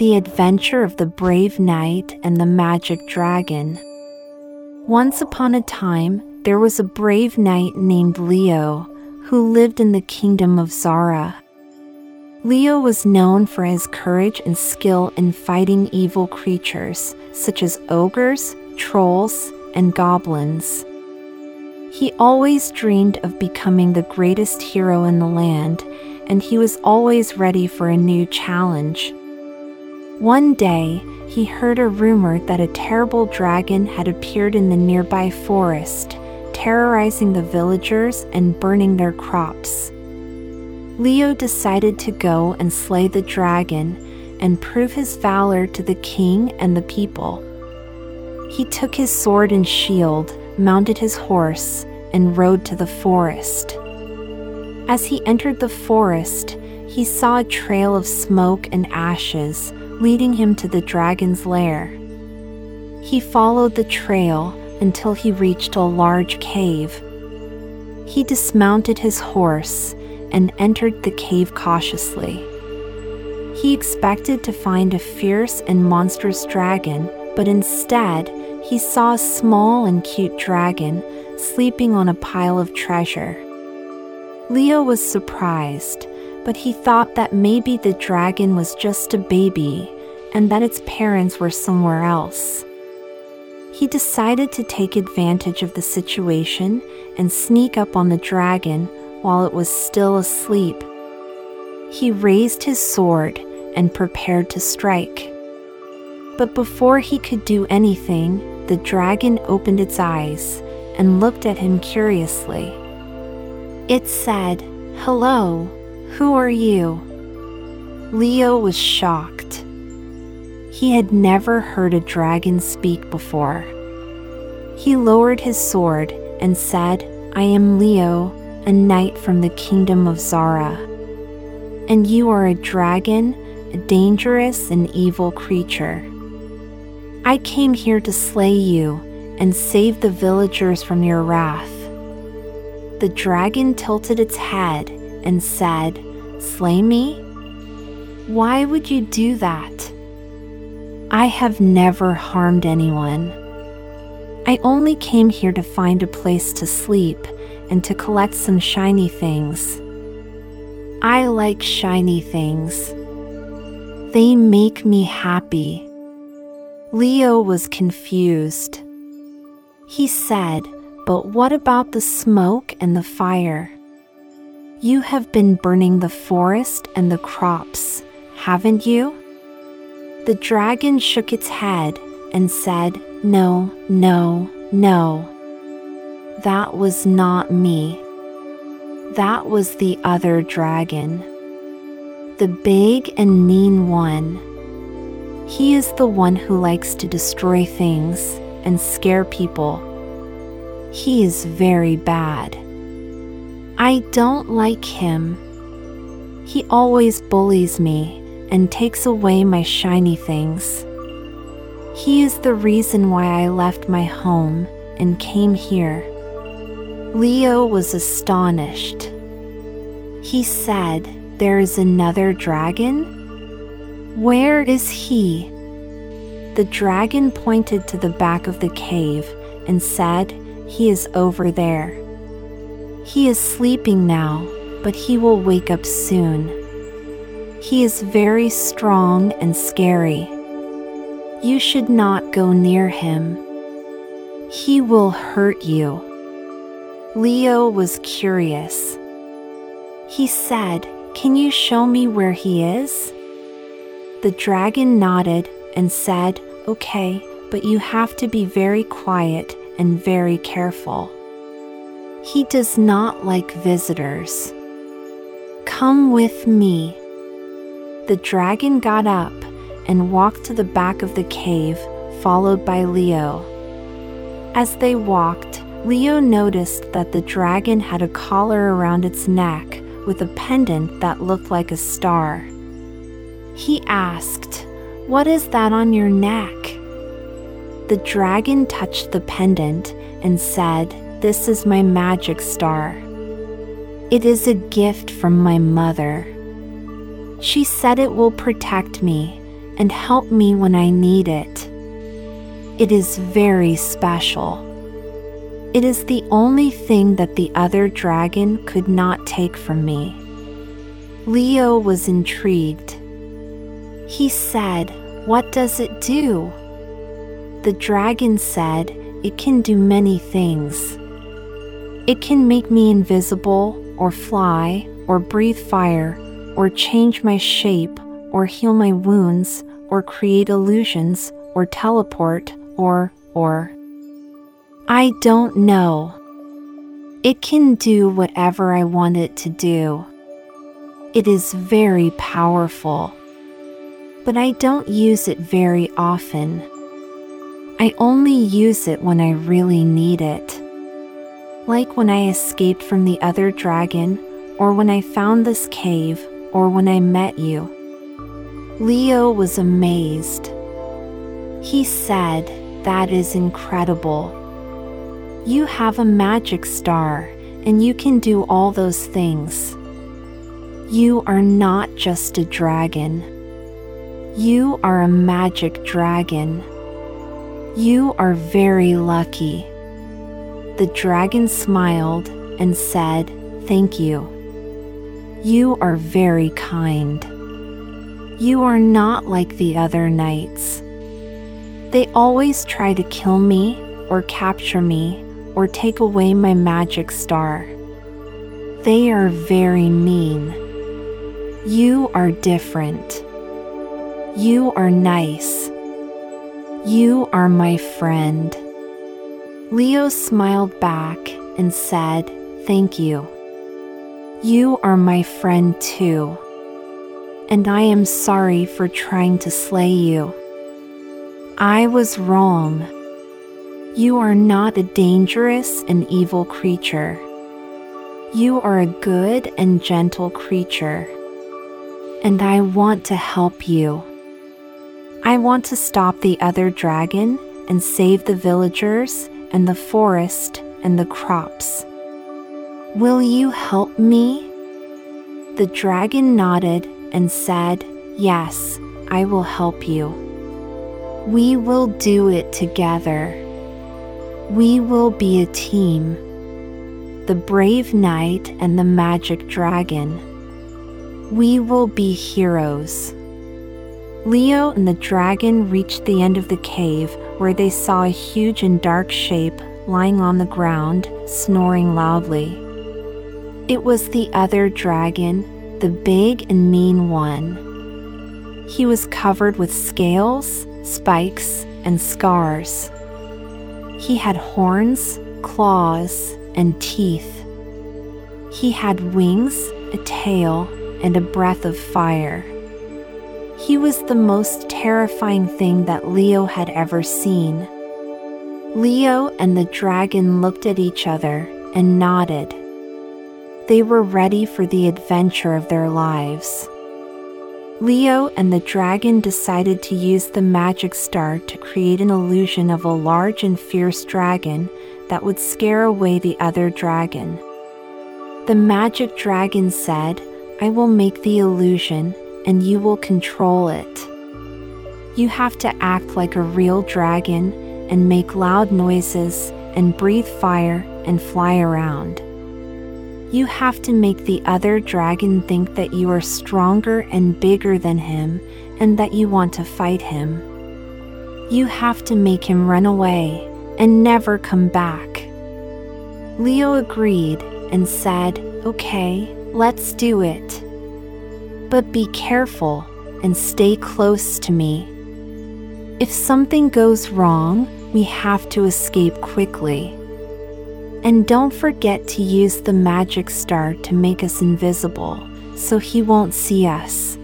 The Adventure of the Brave Knight and the Magic Dragon. Once upon a time, there was a brave knight named Leo who lived in the kingdom of Zara. Leo was known for his courage and skill in fighting evil creatures such as ogres, trolls, and goblins. He always dreamed of becoming the greatest hero in the land, and he was always ready for a new challenge. One day, he heard a rumor that a terrible dragon had appeared in the nearby forest, terrorizing the villagers and burning their crops. Leo decided to go and slay the dragon and prove his valor to the king and the people. He took his sword and shield, mounted his horse, and rode to the forest. As he entered the forest, he saw a trail of smoke and ashes leading him to the dragon's lair. He followed the trail until he reached a large cave. He dismounted his horse and entered the cave cautiously. He expected to find a fierce and monstrous dragon, but instead, he saw a small and cute dragon sleeping on a pile of treasure. Leo was surprised, but he thought that maybe the dragon was just a baby and that its parents were somewhere else. He decided to take advantage of the situation and sneak up on the dragon while it was still asleep. He raised his sword and prepared to strike. But before he could do anything, the dragon opened its eyes and looked at him curiously. It said, Hello, who are you? Leo was shocked. He had never heard a dragon speak before. He lowered his sword and said, I am Leo, a knight from the kingdom of Zara. And you are a dragon, a dangerous and evil creature. I came here to slay you and save the villagers from your wrath. The dragon tilted its head and said, Slay me? Why would you do that? I have never harmed anyone. I only came here to find a place to sleep and to collect some shiny things. I like shiny things. They make me happy. Leo was confused. He said, But what about the smoke and the fire? You have been burning the forest and the crops, haven't you? The dragon shook its head and said, No, no, no. That was not me. That was the other dragon. The big and mean one he is the one who likes to destroy things and scare people. He is very bad. I don't like him. He always bullies me and takes away my shiny things. He is the reason why I left my home and came here. Leo was astonished. He said, There is another dragon? Where is he? The dragon pointed to the back of the cave and said, He is over there. He is sleeping now, but he will wake up soon. He is very strong and scary. You should not go near him. He will hurt you. Leo was curious. He said, Can you show me where he is? The dragon nodded and said, Okay, but you have to be very quiet and very careful. He does not like visitors. Come with me. The dragon got up and walked to the back of the cave, followed by Leo. As they walked, Leo noticed that the dragon had a collar around its neck with a pendant that looked like a star. He asked, What is that on your neck? The dragon touched the pendant and said, This is my magic star. It is a gift from my mother. She said it will protect me and help me when I need it. It is very special. It is the only thing that the other dragon could not take from me. Leo was intrigued. He said, What does it do? The dragon said, It can do many things. It can make me invisible, or fly, or breathe fire, or change my shape, or heal my wounds, or create illusions, or teleport, or, or. I don't know. It can do whatever I want it to do. It is very powerful. But I don't use it very often. I only use it when I really need it. Like when I escaped from the other dragon, or when I found this cave, or when I met you. Leo was amazed. He said, That is incredible. You have a magic star, and you can do all those things. You are not just a dragon. You are a magic dragon. You are very lucky. The dragon smiled and said, Thank you. You are very kind. You are not like the other knights. They always try to kill me or capture me or take away my magic star. They are very mean. You are different. You are nice. You are my friend. Leo smiled back and said, Thank you. You are my friend too. And I am sorry for trying to slay you. I was wrong. You are not a dangerous and evil creature. You are a good and gentle creature. And I want to help you. I want to stop the other dragon and save the villagers and the forest and the crops. Will you help me? The dragon nodded and said, Yes, I will help you. We will do it together. We will be a team. The brave knight and the magic dragon. We will be heroes. Leo and the dragon reached the end of the cave where they saw a huge and dark shape lying on the ground, snoring loudly. It was the other dragon, the big and mean one. He was covered with scales, spikes, and scars. He had horns, claws, and teeth. He had wings, a tail, and a breath of fire. He was the most terrifying thing that Leo had ever seen. Leo and the dragon looked at each other and nodded. They were ready for the adventure of their lives. Leo and the dragon decided to use the magic star to create an illusion of a large and fierce dragon that would scare away the other dragon. The magic dragon said, I will make the illusion and you will control it. You have to act like a real dragon and make loud noises and breathe fire and fly around. You have to make the other dragon think that you are stronger and bigger than him and that you want to fight him. You have to make him run away and never come back. Leo agreed and said, Okay, let's do it. But be careful and stay close to me. If something goes wrong, we have to escape quickly. And don't forget to use the magic star to make us invisible so he won't see us.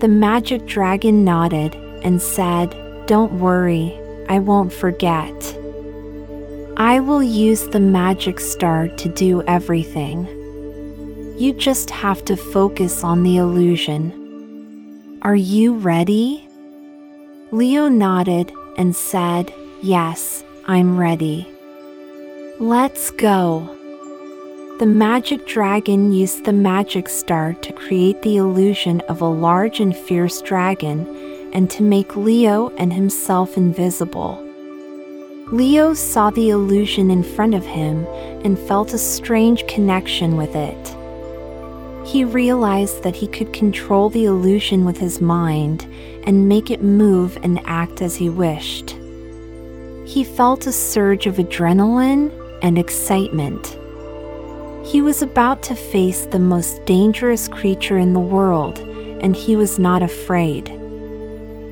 The magic dragon nodded and said, Don't worry, I won't forget. I will use the magic star to do everything. You just have to focus on the illusion. Are you ready? Leo nodded and said, Yes, I'm ready. Let's go. The magic dragon used the magic star to create the illusion of a large and fierce dragon and to make Leo and himself invisible. Leo saw the illusion in front of him and felt a strange connection with it. He realized that he could control the illusion with his mind and make it move and act as he wished. He felt a surge of adrenaline and excitement. He was about to face the most dangerous creature in the world, and he was not afraid.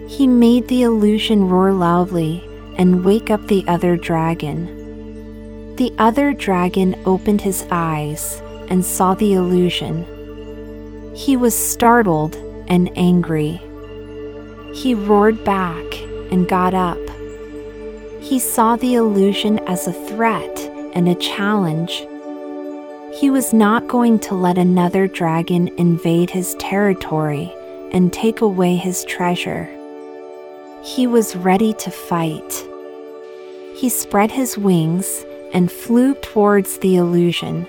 He made the illusion roar loudly and wake up the other dragon. The other dragon opened his eyes and saw the illusion. He was startled and angry. He roared back and got up. He saw the illusion as a threat and a challenge. He was not going to let another dragon invade his territory and take away his treasure. He was ready to fight. He spread his wings and flew towards the illusion.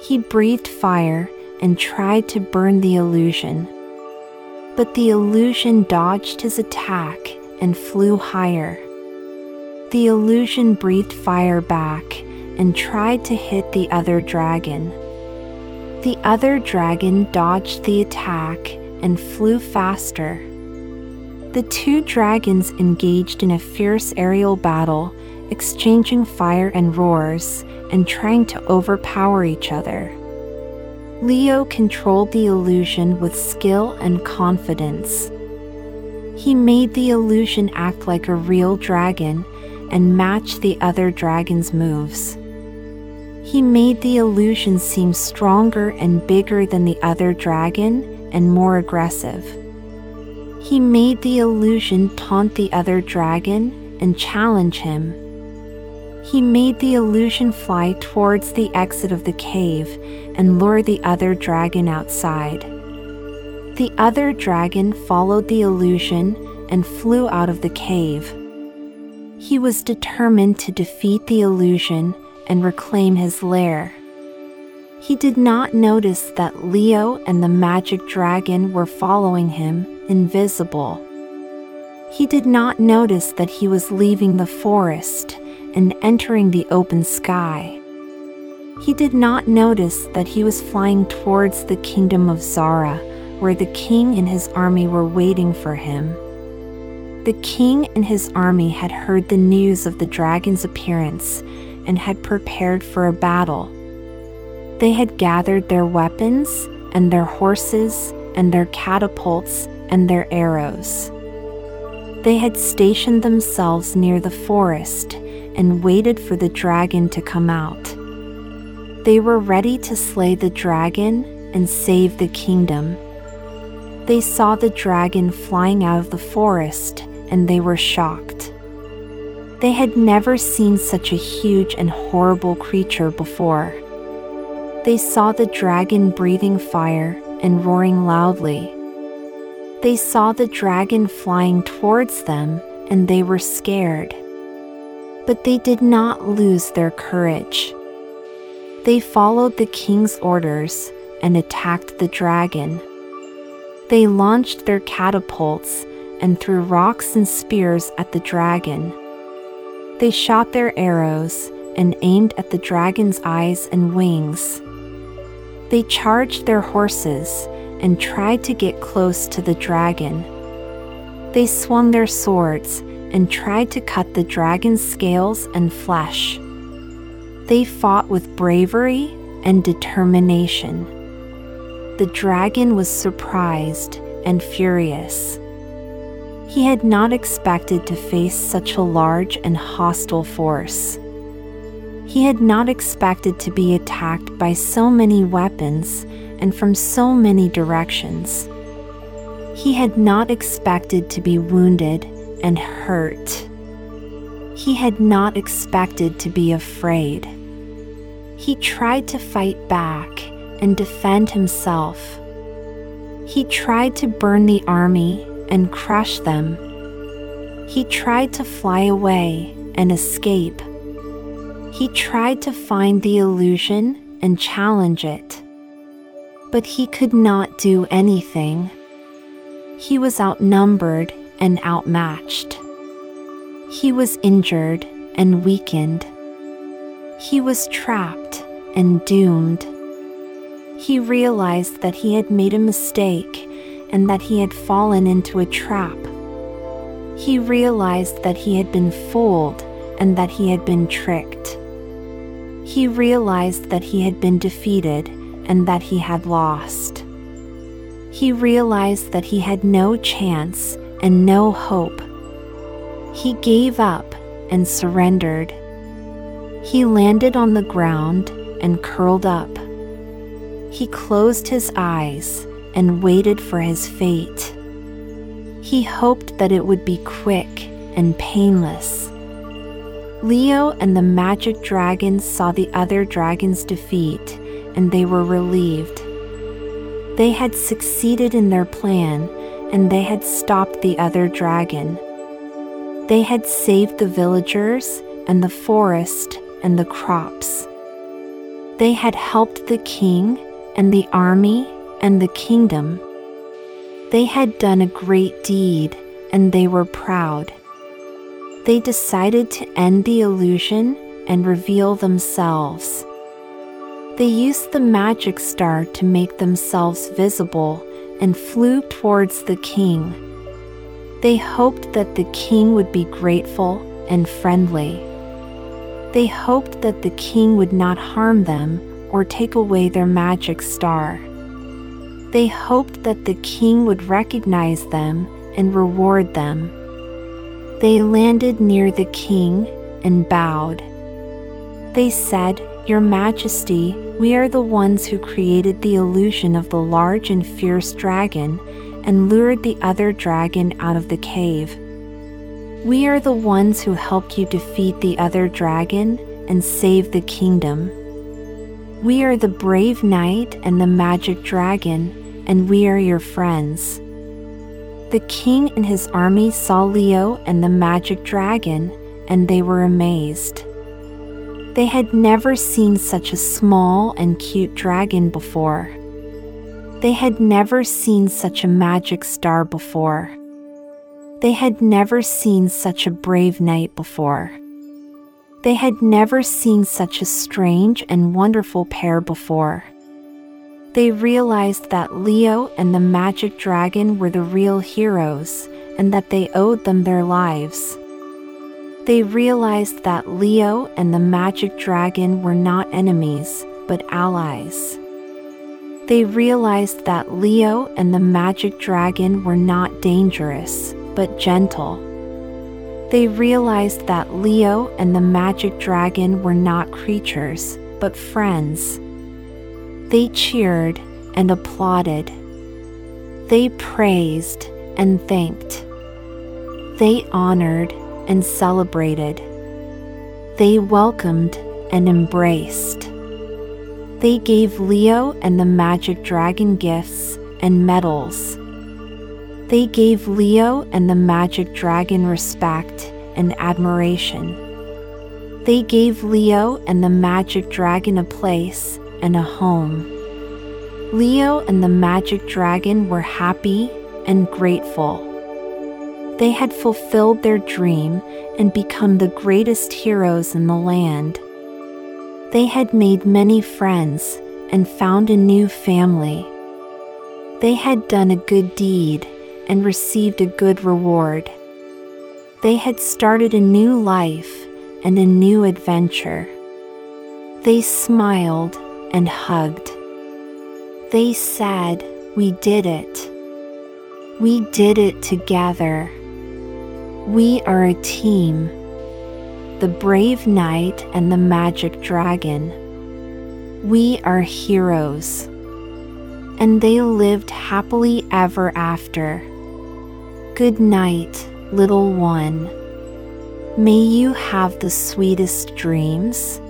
He breathed fire and tried to burn the illusion. But the illusion dodged his attack and flew higher. The illusion breathed fire back and tried to hit the other dragon. The other dragon dodged the attack and flew faster. The two dragons engaged in a fierce aerial battle, exchanging fire and roars and trying to overpower each other. Leo controlled the illusion with skill and confidence. He made the illusion act like a real dragon and match the other dragon's moves. He made the illusion seem stronger and bigger than the other dragon and more aggressive. He made the illusion taunt the other dragon and challenge him. He made the illusion fly towards the exit of the cave and lure the other dragon outside. The other dragon followed the illusion and flew out of the cave. He was determined to defeat the illusion and reclaim his lair. He did not notice that Leo and the magic dragon were following him invisible. He did not notice that he was leaving the forest and entering the open sky. He did not notice that he was flying towards the kingdom of Zara, where the king and his army were waiting for him. The king and his army had heard the news of the dragon's appearance and had prepared for a battle. They had gathered their weapons and their horses and their catapults and their arrows. They had stationed themselves near the forest and waited for the dragon to come out. They were ready to slay the dragon and save the kingdom. They saw the dragon flying out of the forest and they were shocked. They had never seen such a huge and horrible creature before. They saw the dragon breathing fire and roaring loudly. They saw the dragon flying towards them and they were scared. But they did not lose their courage. They followed the king's orders and attacked the dragon. They launched their catapults and threw rocks and spears at the dragon. They shot their arrows and aimed at the dragon's eyes and wings. They charged their horses and tried to get close to the dragon. They swung their swords and tried to cut the dragon's scales and flesh. They fought with bravery and determination. The dragon was surprised and furious. He had not expected to face such a large and hostile force. He had not expected to be attacked by so many weapons and from so many directions. He had not expected to be wounded and hurt. He had not expected to be afraid. He tried to fight back and defend himself. He tried to burn the army and crush them. He tried to fly away and escape. He tried to find the illusion and challenge it but he could not do anything. He was outnumbered and outmatched. He was injured and weakened. He was trapped and doomed. He realized that he had made a mistake and that he had fallen into a trap. He realized that he had been fooled and that he had been tricked. He realized that he had been defeated and that he had lost. He realized that he had no chance and no hope. He gave up and surrendered. He landed on the ground and curled up. He closed his eyes and waited for his fate. He hoped that it would be quick and painless. Leo and the magic dragons saw the other dragon's defeat and they were relieved. They had succeeded in their plan and they had stopped the other dragon. They had saved the villagers and the forest and the crops. They had helped the king and the army and the kingdom. They had done a great deed and they were proud they decided to end the illusion and reveal themselves. They used the magic star to make themselves visible and flew towards the king. They hoped that the king would be grateful and friendly. They hoped that the king would not harm them or take away their magic star. They hoped that the king would recognize them and reward them. They landed near the king and bowed. They said, Your Majesty, we are the ones who created the illusion of the large and fierce dragon and lured the other dragon out of the cave. We are the ones who helped you defeat the other dragon and save the kingdom. We are the brave knight and the magic dragon, and we are your friends. The king and his army saw Leo and the magic dragon, and they were amazed. They had never seen such a small and cute dragon before. They had never seen such a magic star before. They had never seen such a brave knight before. They had never seen such a strange and wonderful pair before. They realized that Leo and the magic dragon were the real heroes and that they owed them their lives. They realized that Leo and the magic dragon were not enemies, but allies. They realized that Leo and the magic dragon were not dangerous, but gentle. They realized that Leo and the magic dragon were not creatures, but friends. They cheered and applauded. They praised and thanked. They honored and celebrated. They welcomed and embraced. They gave Leo and the magic dragon gifts and medals. They gave Leo and the magic dragon respect and admiration. They gave Leo and the magic dragon a place and a home. Leo and the magic dragon were happy and grateful. They had fulfilled their dream and become the greatest heroes in the land. They had made many friends and found a new family. They had done a good deed and received a good reward. They had started a new life and a new adventure. They smiled and hugged. They said, We did it. We did it together. We are a team. The brave knight and the magic dragon. We are heroes. And they lived happily ever after. Good night, little one. May you have the sweetest dreams